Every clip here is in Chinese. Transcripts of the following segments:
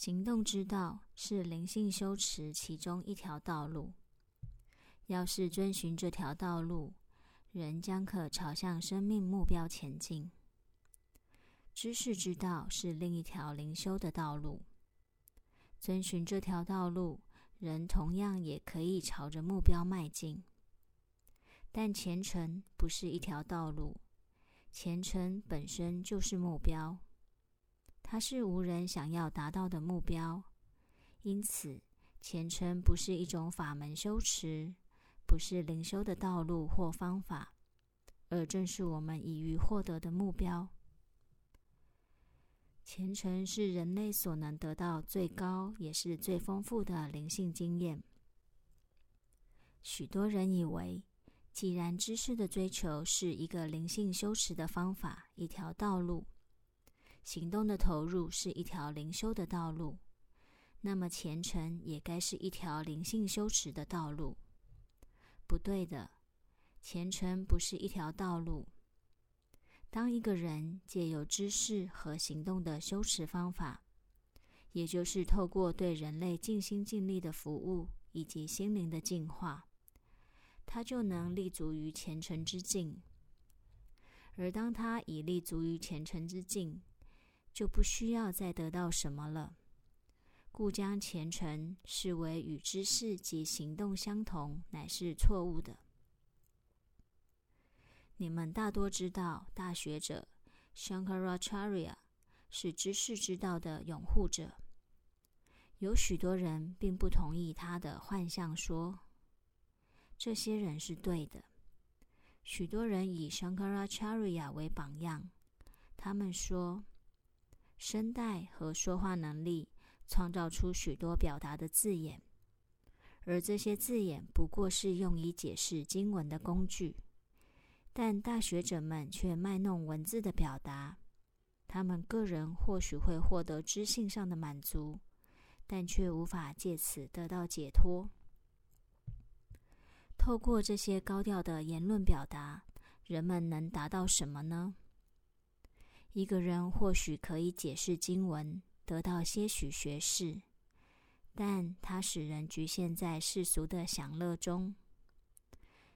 行动之道是灵性修持其中一条道路。要是遵循这条道路，人将可朝向生命目标前进。知识之道是另一条灵修的道路。遵循这条道路，人同样也可以朝着目标迈进。但虔诚不是一条道路，虔诚本身就是目标，它是无人想要达到的目标。因此，虔诚不是一种法门修持，不是灵修的道路或方法，而正是我们已于获得的目标。虔诚是人类所能得到最高也是最丰富的灵性经验。许多人以为。既然知识的追求是一个灵性修持的方法，一条道路；行动的投入是一条灵修的道路，那么虔诚也该是一条灵性修持的道路。不对的，虔诚不是一条道路。当一个人借由知识和行动的修持方法，也就是透过对人类尽心尽力的服务以及心灵的净化。他就能立足于虔诚之境，而当他已立足于虔诚之境，就不需要再得到什么了。故将虔诚视为与知识及行动相同，乃是错误的。你们大多知道，大学者 Shankaracharya 是知识之道的拥护者。有许多人并不同意他的幻象说。这些人是对的。许多人以 Shankaracharya 为榜样，他们说，声带和说话能力创造出许多表达的字眼，而这些字眼不过是用以解释经文的工具。但大学者们却卖弄文字的表达，他们个人或许会获得知性上的满足，但却无法借此得到解脱。透过这些高调的言论表达，人们能达到什么呢？一个人或许可以解释经文，得到些许学识，但他使人局限在世俗的享乐中。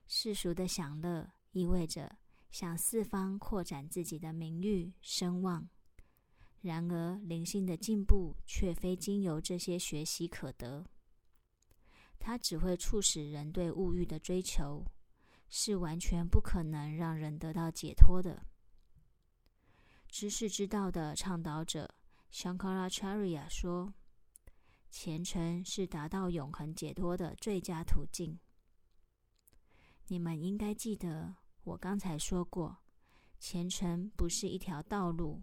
世俗的享乐意味着向四方扩展自己的名誉声望，然而灵性的进步却非经由这些学习可得。它只会促使人对物欲的追求，是完全不可能让人得到解脱的。知识之道的倡导者 Shankaracharya 说：“虔诚是达到永恒解脱的最佳途径。”你们应该记得，我刚才说过，虔诚不是一条道路。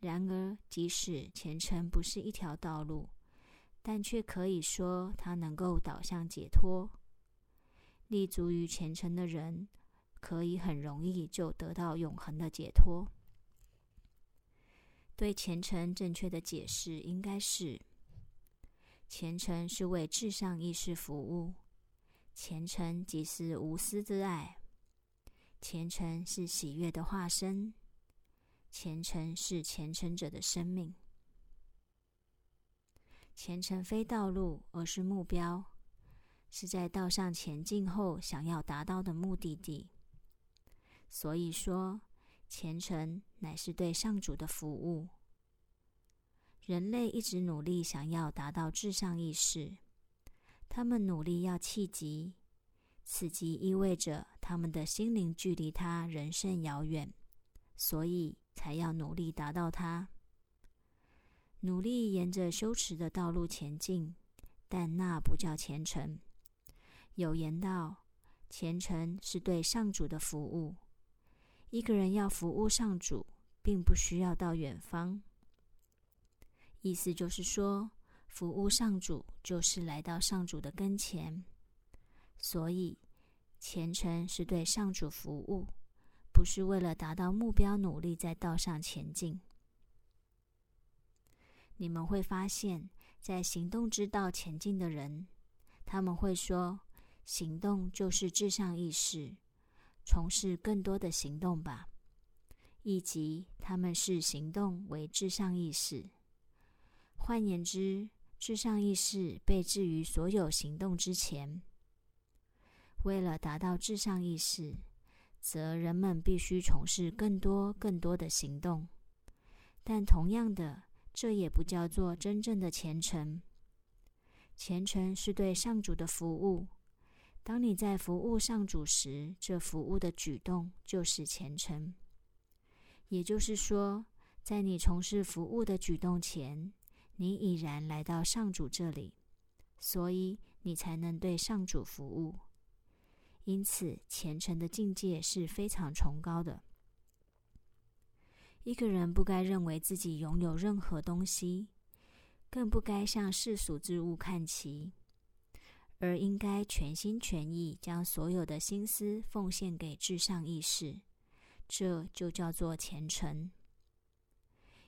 然而，即使虔诚不是一条道路，但却可以说，它能够导向解脱。立足于虔诚的人，可以很容易就得到永恒的解脱。对虔诚正确的解释应该是：虔诚是为至上意识服务，虔诚即是无私之爱，虔诚是喜悦的化身，虔诚是虔诚者的生命。前程非道路，而是目标，是在道上前进后想要达到的目的地。所以说，前程乃是对上主的服务。人类一直努力想要达到至上意识，他们努力要契机，此即意味着他们的心灵距离他人甚遥远，所以才要努力达到它。努力沿着修持的道路前进，但那不叫虔诚。有言道：“虔诚是对上主的服务。”一个人要服务上主，并不需要到远方。意思就是说，服务上主就是来到上主的跟前。所以，虔诚是对上主服务，不是为了达到目标努力在道上前进。你们会发现，在行动之道前进的人，他们会说：“行动就是至上意识，从事更多的行动吧。”以及他们视行动为至上意识。换言之，至上意识被置于所有行动之前。为了达到至上意识，则人们必须从事更多、更多的行动。但同样的，这也不叫做真正的虔诚。虔诚是对上主的服务。当你在服务上主时，这服务的举动就是虔诚。也就是说，在你从事服务的举动前，你已然来到上主这里，所以你才能对上主服务。因此，虔诚的境界是非常崇高的。一个人不该认为自己拥有任何东西，更不该向世俗之物看齐，而应该全心全意将所有的心思奉献给至上意识。这就叫做虔诚。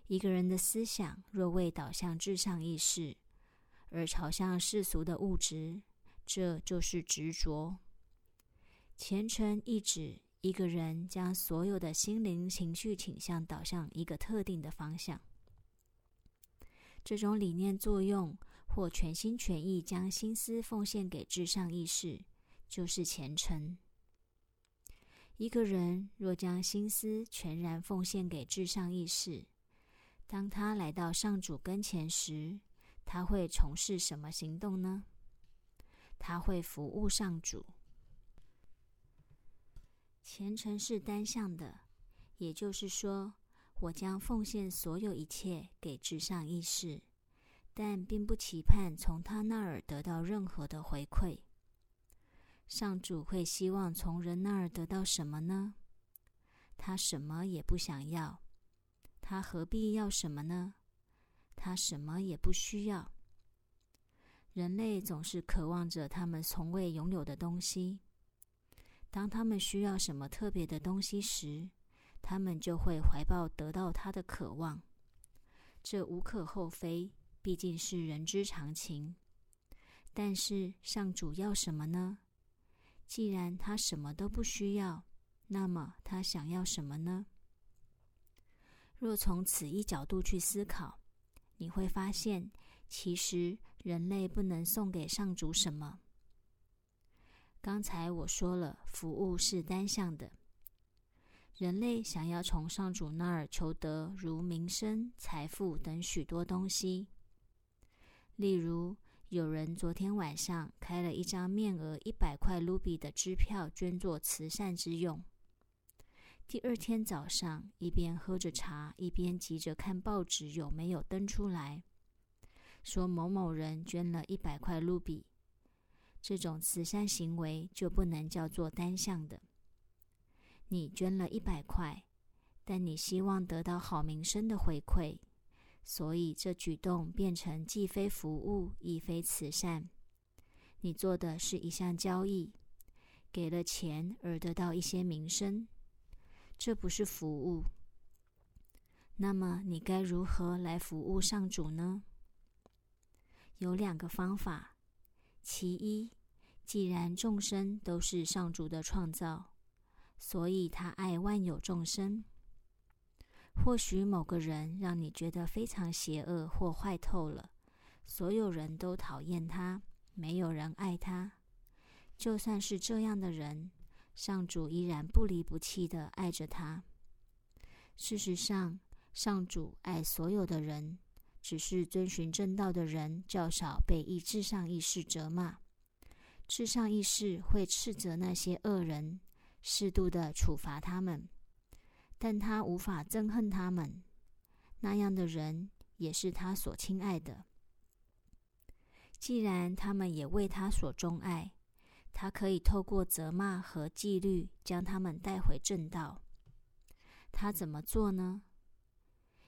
一个人的思想若未导向至上意识，而朝向世俗的物质，这就是执着。虔诚意指一个人将所有的心灵情绪倾向导向一个特定的方向。这种理念作用或全心全意将心思奉献给至上意识，就是虔诚。一个人若将心思全然奉献给至上意识，当他来到上主跟前时，他会从事什么行动呢？他会服务上主。虔诚是单向的，也就是说，我将奉献所有一切给至上意识，但并不期盼从他那儿得到任何的回馈。上主会希望从人那儿得到什么呢？他什么也不想要，他何必要什么呢？他什么也不需要。人类总是渴望着他们从未拥有的东西。当他们需要什么特别的东西时，他们就会怀抱得到它的渴望。这无可厚非，毕竟是人之常情。但是上主要什么呢？既然他什么都不需要，那么他想要什么呢？若从此一角度去思考，你会发现，其实人类不能送给上主什么。刚才我说了，服务是单向的。人类想要从上主那儿求得如名声、财富等许多东西。例如，有人昨天晚上开了一张面额一百块卢比的支票，捐作慈善之用。第二天早上，一边喝着茶，一边急着看报纸有没有登出来，说某某人捐了一百块卢比。这种慈善行为就不能叫做单向的。你捐了一百块，但你希望得到好名声的回馈，所以这举动变成既非服务亦非慈善。你做的是一项交易，给了钱而得到一些名声，这不是服务。那么你该如何来服务上主呢？有两个方法。其一，既然众生都是上主的创造，所以他爱万有众生。或许某个人让你觉得非常邪恶或坏透了，所有人都讨厌他，没有人爱他。就算是这样的人，上主依然不离不弃的爱着他。事实上，上主爱所有的人。只是遵循正道的人较少被意至上意识责骂，至上意识会斥责那些恶人，适度的处罚他们，但他无法憎恨他们。那样的人也是他所亲爱的。既然他们也为他所钟爱，他可以透过责骂和纪律将他们带回正道。他怎么做呢？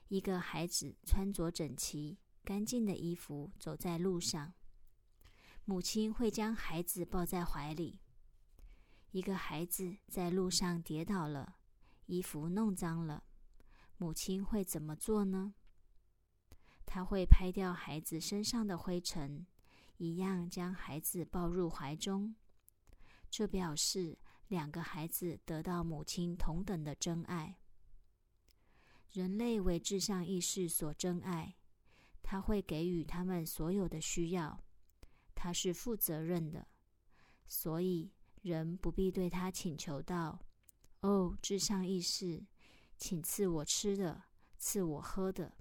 一个孩子穿着整齐、干净的衣服走在路上，母亲会将孩子抱在怀里。一个孩子在路上跌倒了，衣服弄脏了，母亲会怎么做呢？他会拍掉孩子身上的灰尘，一样将孩子抱入怀中。这表示两个孩子得到母亲同等的真爱。人类为至上意识所珍爱，他会给予他们所有的需要，他是负责任的，所以人不必对他请求道：“哦，至上意识，请赐我吃的，赐我喝的。”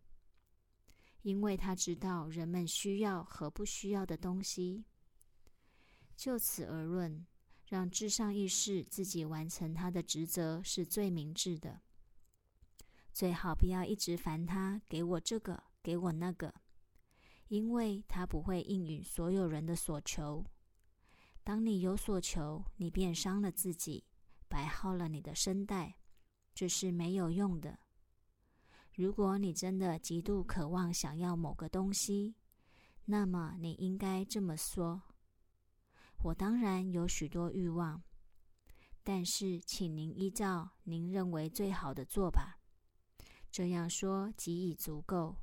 因为他知道人们需要和不需要的东西。就此而论，让至上意识自己完成他的职责是最明智的。最好不要一直烦他，给我这个，给我那个，因为他不会应允所有人的所求。当你有所求，你便伤了自己，白耗了你的声带，这是没有用的。如果你真的极度渴望想要某个东西，那么你应该这么说：“我当然有许多欲望，但是请您依照您认为最好的做吧。”这样说即已足够，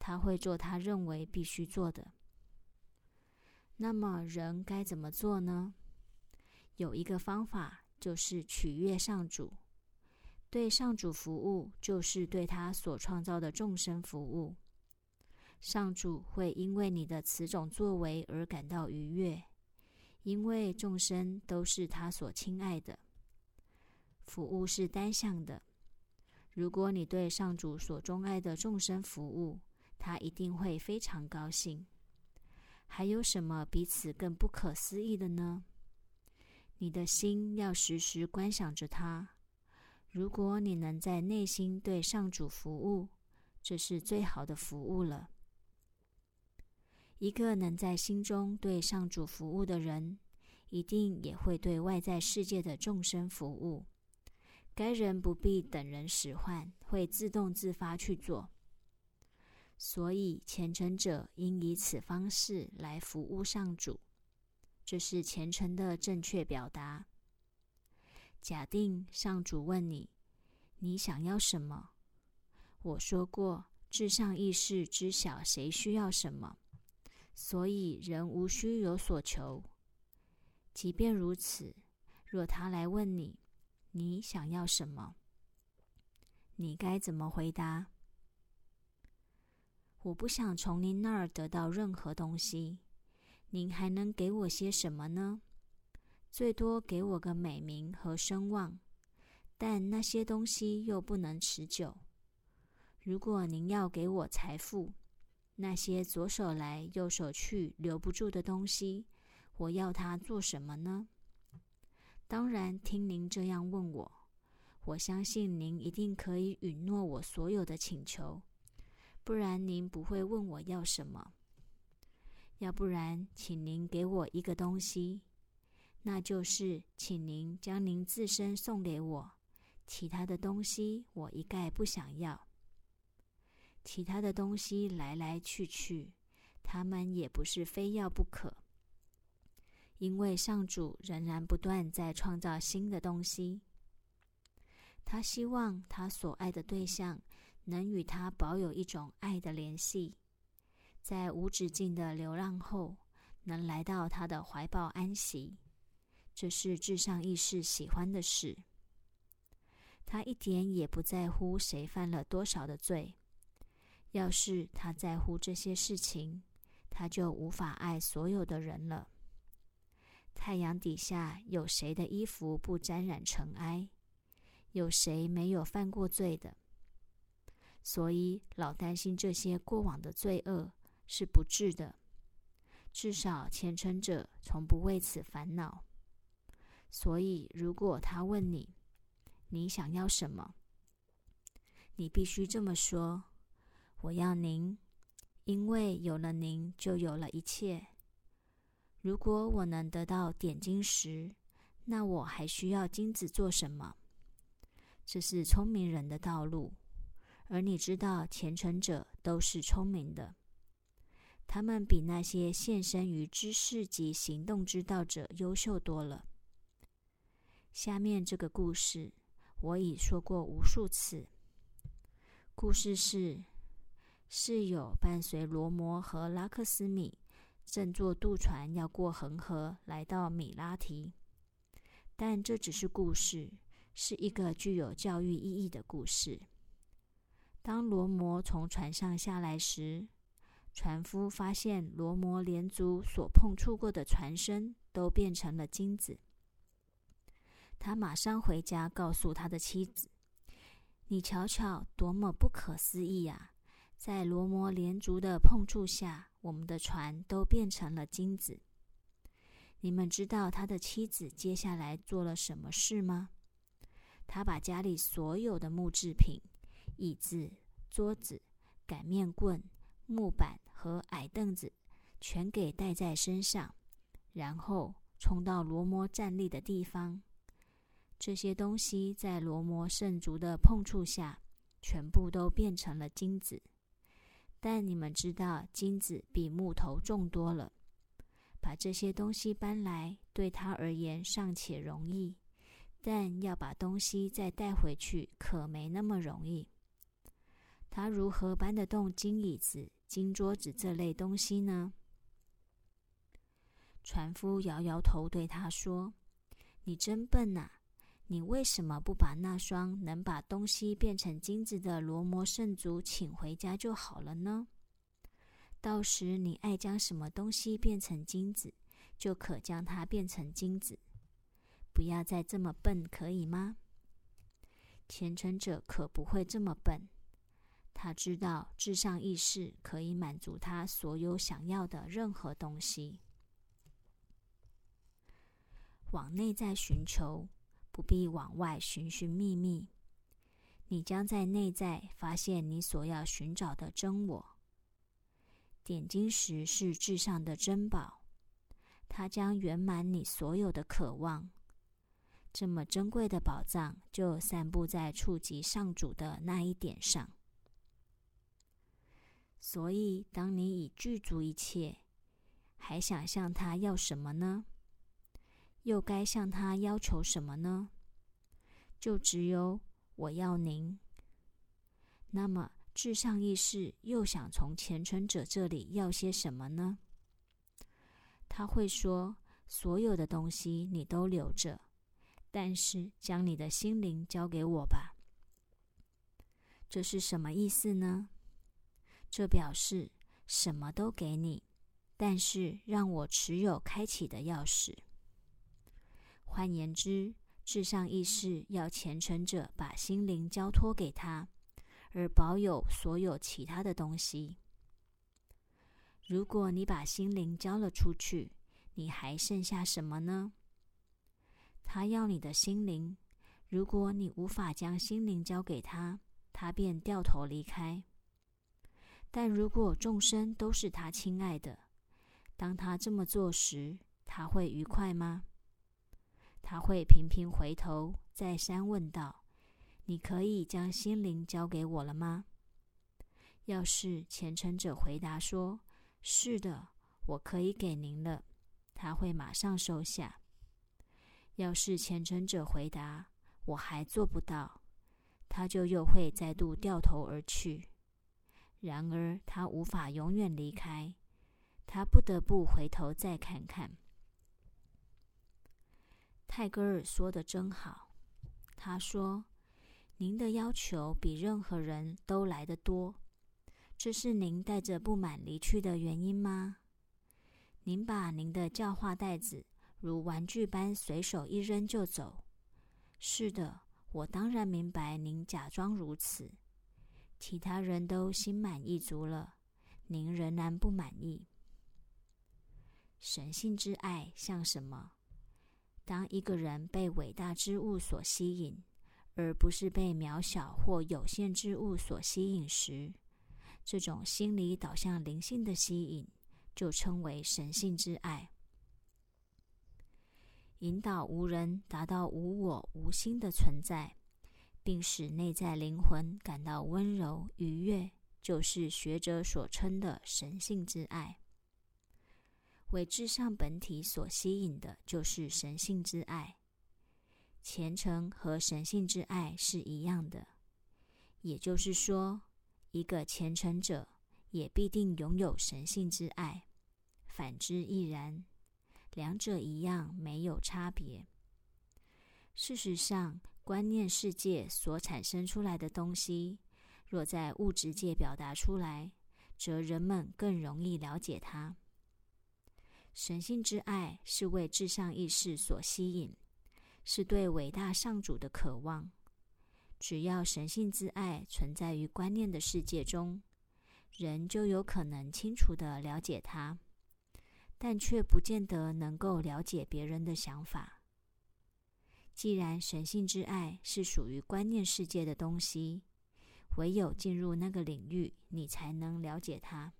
他会做他认为必须做的。那么人该怎么做呢？有一个方法，就是取悦上主。对上主服务，就是对他所创造的众生服务。上主会因为你的此种作为而感到愉悦，因为众生都是他所亲爱的。服务是单向的。如果你对上主所钟爱的众生服务，他一定会非常高兴。还有什么比此更不可思议的呢？你的心要时时观想着他。如果你能在内心对上主服务，这是最好的服务了。一个能在心中对上主服务的人，一定也会对外在世界的众生服务。该人不必等人使唤，会自动自发去做。所以虔诚者应以此方式来服务上主，这是虔诚的正确表达。假定上主问你：“你想要什么？”我说过，至上意识知晓谁需要什么，所以人无需有所求。即便如此，若他来问你，你想要什么？你该怎么回答？我不想从您那儿得到任何东西。您还能给我些什么呢？最多给我个美名和声望，但那些东西又不能持久。如果您要给我财富，那些左手来右手去留不住的东西，我要它做什么呢？当然，听您这样问我，我相信您一定可以允诺我所有的请求，不然您不会问我要什么。要不然，请您给我一个东西，那就是请您将您自身送给我，其他的东西我一概不想要。其他的东西来来去去，他们也不是非要不可。因为上主仍然不断在创造新的东西，他希望他所爱的对象能与他保有一种爱的联系，在无止境的流浪后能来到他的怀抱安息，这是至上意识喜欢的事。他一点也不在乎谁犯了多少的罪，要是他在乎这些事情，他就无法爱所有的人了。太阳底下有谁的衣服不沾染尘埃？有谁没有犯过罪的？所以老担心这些过往的罪恶是不智的。至少虔诚者从不为此烦恼。所以，如果他问你，你想要什么？你必须这么说：“我要您，因为有了您，就有了一切。”如果我能得到点金石，那我还需要金子做什么？这是聪明人的道路，而你知道，虔诚者都是聪明的，他们比那些献身于知识及行动之道者优秀多了。下面这个故事我已说过无数次。故事是：室友伴随罗摩和拉克斯米。正坐渡船要过恒河，来到米拉提，但这只是故事，是一个具有教育意义的故事。当罗摩从船上下来时，船夫发现罗摩连族所碰触过的船身都变成了金子。他马上回家告诉他的妻子：“你瞧瞧，多么不可思议呀！在罗摩连族的碰触下，我们的船都变成了金子。”你们知道他的妻子接下来做了什么事吗？他把家里所有的木制品、椅子、桌子、擀面棍、木板和矮凳子全给带在身上，然后冲到罗摩站立的地方。这些东西在罗摩圣族的碰触下，全部都变成了金子。但你们知道，金子比木头重多了。把这些东西搬来，对他而言尚且容易，但要把东西再带回去，可没那么容易。他如何搬得动金椅子、金桌子这类东西呢？船夫摇摇头，对他说：“你真笨呐！你为什么不把那双能把东西变成金子的罗摩圣族请回家就好了呢？”到时你爱将什么东西变成金子，就可将它变成金子。不要再这么笨，可以吗？虔诚者可不会这么笨。他知道至上意识可以满足他所有想要的任何东西。往内在寻求，不必往外寻寻觅觅。你将在内在发现你所要寻找的真我。点金石是至上的珍宝，它将圆满你所有的渴望。这么珍贵的宝藏就散布在触及上主的那一点上。所以，当你已具足一切，还想向他要什么呢？又该向他要求什么呢？就只有我要您。那么。至上意识又想从虔诚者这里要些什么呢？他会说：“所有的东西你都留着，但是将你的心灵交给我吧。”这是什么意思呢？这表示什么都给你，但是让我持有开启的钥匙。换言之，至上意识要虔诚者把心灵交托给他。而保有所有其他的东西。如果你把心灵交了出去，你还剩下什么呢？他要你的心灵。如果你无法将心灵交给他，他便掉头离开。但如果众生都是他亲爱的，当他这么做时，他会愉快吗？他会频频回头，再三问道。你可以将心灵交给我了吗？要是虔诚者回答说：“是的，我可以给您了。”他会马上收下。要是虔诚者回答：“我还做不到”，他就又会再度掉头而去。然而，他无法永远离开，他不得不回头再看看。泰戈尔说的真好，他说。您的要求比任何人都来得多，这是您带着不满离去的原因吗？您把您的教化袋子如玩具般随手一扔就走。是的，我当然明白您假装如此。其他人都心满意足了，您仍然不满意。神性之爱像什么？当一个人被伟大之物所吸引。而不是被渺小或有限之物所吸引时，这种心理导向灵性的吸引，就称为神性之爱。引导无人达到无我无心的存在，并使内在灵魂感到温柔愉悦，就是学者所称的神性之爱。为至上本体所吸引的，就是神性之爱。虔诚和神性之爱是一样的，也就是说，一个虔诚者也必定拥有神性之爱，反之亦然，两者一样，没有差别。事实上，观念世界所产生出来的东西，若在物质界表达出来，则人们更容易了解它。神性之爱是为至上意识所吸引，是对伟大上主的渴望。只要神性之爱存在于观念的世界中，人就有可能清楚的了解它，但却不见得能够了解别人的想法。既然神性之爱是属于观念世界的东西，唯有进入那个领域，你才能了解它。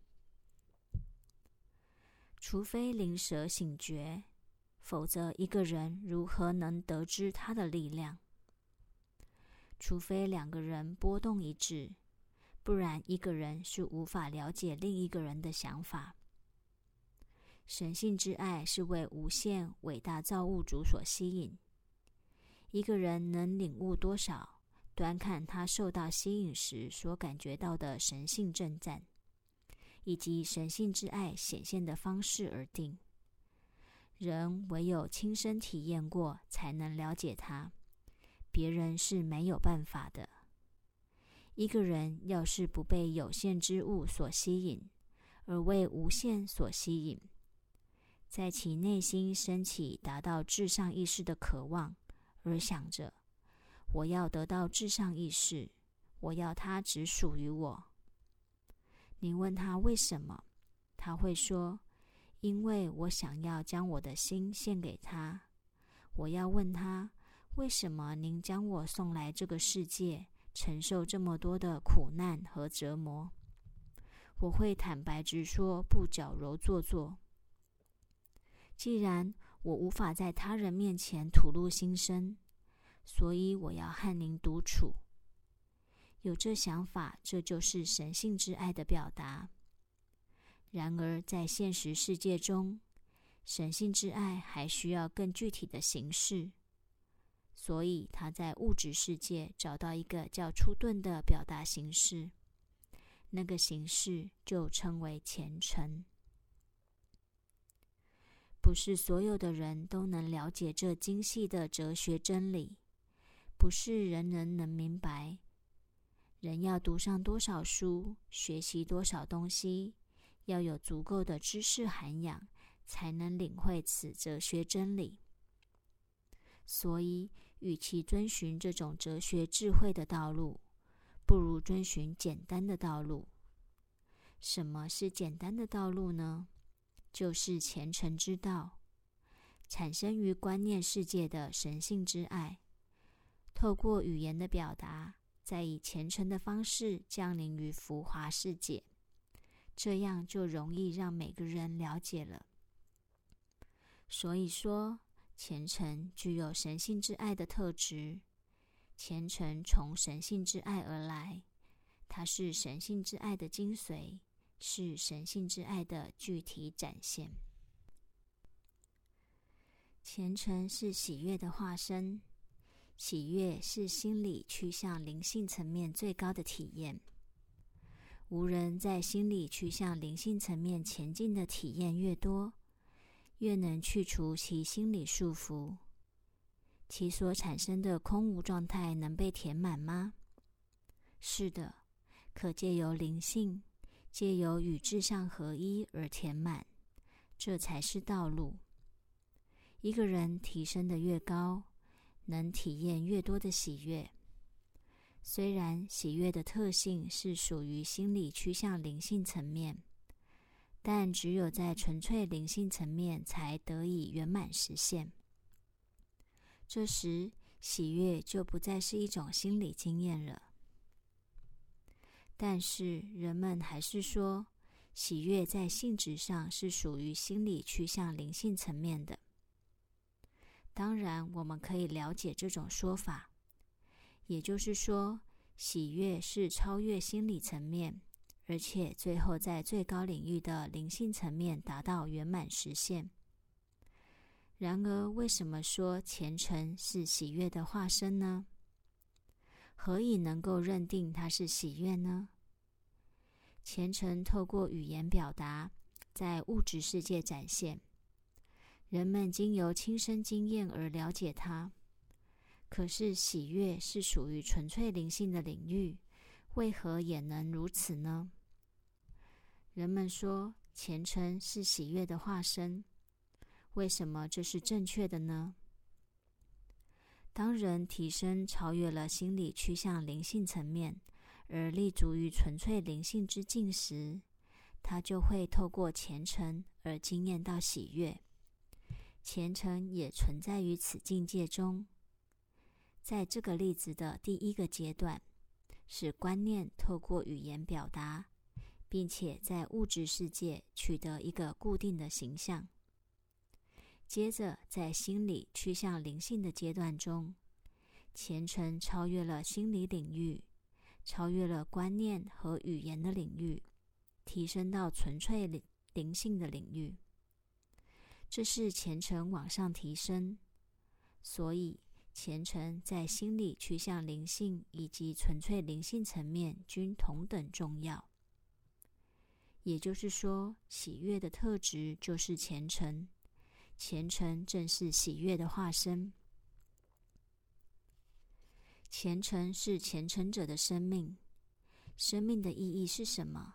除非灵蛇醒觉，否则一个人如何能得知他的力量？除非两个人波动一致，不然一个人是无法了解另一个人的想法。神性之爱是为无限伟大造物主所吸引。一个人能领悟多少，端看他受到吸引时所感觉到的神性震颤，以及神性之爱显现的方式而定。人唯有亲身体验过，才能了解他，别人是没有办法的。一个人要是不被有限之物所吸引，而为无限所吸引，在其内心升起达到至上意识的渴望。而想着，我要得到至上意识，我要它只属于我。你问他为什么，他会说：“因为我想要将我的心献给他。”我要问他：“为什么您将我送来这个世界，承受这么多的苦难和折磨？”我会坦白直说，不矫揉做作。既然我无法在他人面前吐露心声，所以我要和您独处。有这想法，这就是神性之爱的表达。然而，在现实世界中，神性之爱还需要更具体的形式，所以他在物质世界找到一个叫出顿的表达形式，那个形式就称为虔诚。不是所有的人都能了解这精细的哲学真理，不是人人能明白。人要读上多少书，学习多少东西，要有足够的知识涵养，才能领会此哲学真理。所以，与其遵循这种哲学智慧的道路，不如遵循简单的道路。什么是简单的道路呢？就是虔诚之道，产生于观念世界的神性之爱，透过语言的表达，再以虔诚的方式降临于浮华世界，这样就容易让每个人了解了。所以说，虔诚具有神性之爱的特质，虔诚从神性之爱而来，它是神性之爱的精髓。是神性之爱的具体展现。虔诚是喜悦的化身，喜悦是心理趋向灵性层面最高的体验。无人在心理趋向灵性层面前进的体验越多，越能去除其心理束缚。其所产生的空无状态能被填满吗？是的，可借由灵性。借由与志向合一而填满，这才是道路。一个人提升的越高，能体验越多的喜悦。虽然喜悦的特性是属于心理趋向灵性层面，但只有在纯粹灵性层面才得以圆满实现。这时，喜悦就不再是一种心理经验了。但是人们还是说，喜悦在性质上是属于心理趋向灵性层面的。当然，我们可以了解这种说法，也就是说，喜悦是超越心理层面，而且最后在最高领域的灵性层面达到圆满实现。然而，为什么说虔诚是喜悦的化身呢？何以能够认定它是喜悦呢？虔诚透过语言表达，在物质世界展现，人们经由亲身经验而了解它。可是喜悦是属于纯粹灵性的领域，为何也能如此呢？人们说虔诚是喜悦的化身，为什么这是正确的呢？当人提升超越了心理趋向灵性层面，而立足于纯粹灵性之境时，他就会透过虔诚而惊艳到喜悦。虔诚也存在于此境界中。在这个例子的第一个阶段，是观念透过语言表达，并且在物质世界取得一个固定的形象。接着，在心理趋向灵性的阶段中，虔诚超越了心理领域，超越了观念和语言的领域，提升到纯粹灵灵性的领域。这是虔诚往上提升，所以虔诚在心理趋向灵性以及纯粹灵性层面均同等重要。也就是说，喜悦的特质就是虔诚。虔诚正是喜悦的化身。虔诚是虔诚者的生命。生命的意义是什么？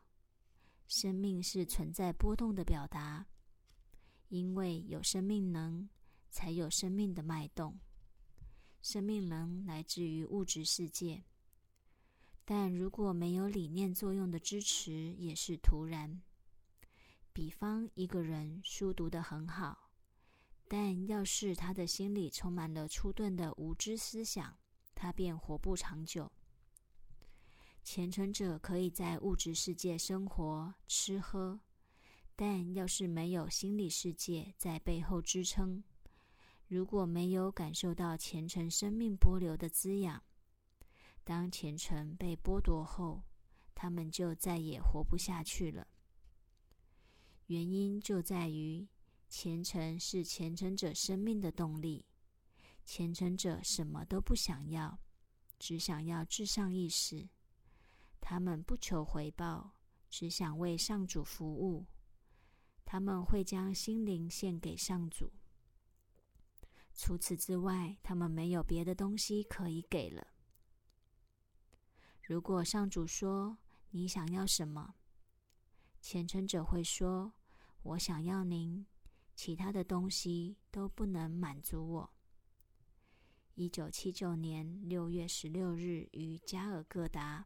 生命是存在波动的表达。因为有生命能，才有生命的脉动。生命能来自于物质世界，但如果没有理念作用的支持，也是徒然。比方，一个人书读得很好。但要是他的心里充满了初钝的无知思想，他便活不长久。虔诚者可以在物质世界生活、吃喝，但要是没有心理世界在背后支撑，如果没有感受到虔诚生命波流的滋养，当虔诚被剥夺后，他们就再也活不下去了。原因就在于。虔诚是虔诚者生命的动力。虔诚者什么都不想要，只想要至上意识。他们不求回报，只想为上主服务。他们会将心灵献给上主。除此之外，他们没有别的东西可以给了。如果上主说你想要什么，虔诚者会说：“我想要您。”其他的东西都不能满足我。一九七九年六月十六日于加尔各答，